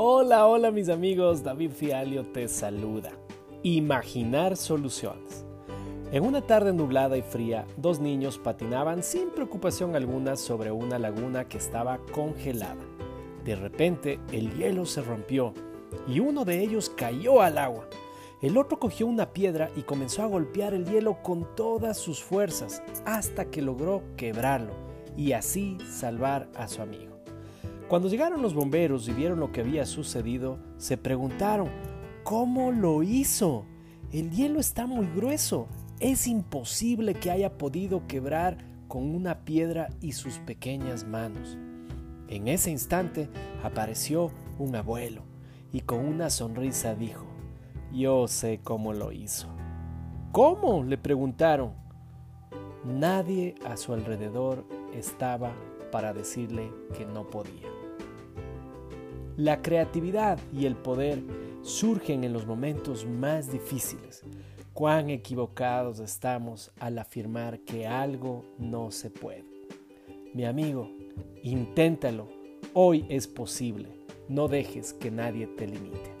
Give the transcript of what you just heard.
Hola, hola mis amigos, David Fialio te saluda. Imaginar soluciones. En una tarde nublada y fría, dos niños patinaban sin preocupación alguna sobre una laguna que estaba congelada. De repente, el hielo se rompió y uno de ellos cayó al agua. El otro cogió una piedra y comenzó a golpear el hielo con todas sus fuerzas hasta que logró quebrarlo y así salvar a su amigo. Cuando llegaron los bomberos y vieron lo que había sucedido, se preguntaron, ¿cómo lo hizo? El hielo está muy grueso. Es imposible que haya podido quebrar con una piedra y sus pequeñas manos. En ese instante apareció un abuelo y con una sonrisa dijo, yo sé cómo lo hizo. ¿Cómo? le preguntaron. Nadie a su alrededor estaba para decirle que no podía. La creatividad y el poder surgen en los momentos más difíciles. Cuán equivocados estamos al afirmar que algo no se puede. Mi amigo, inténtalo. Hoy es posible. No dejes que nadie te limite.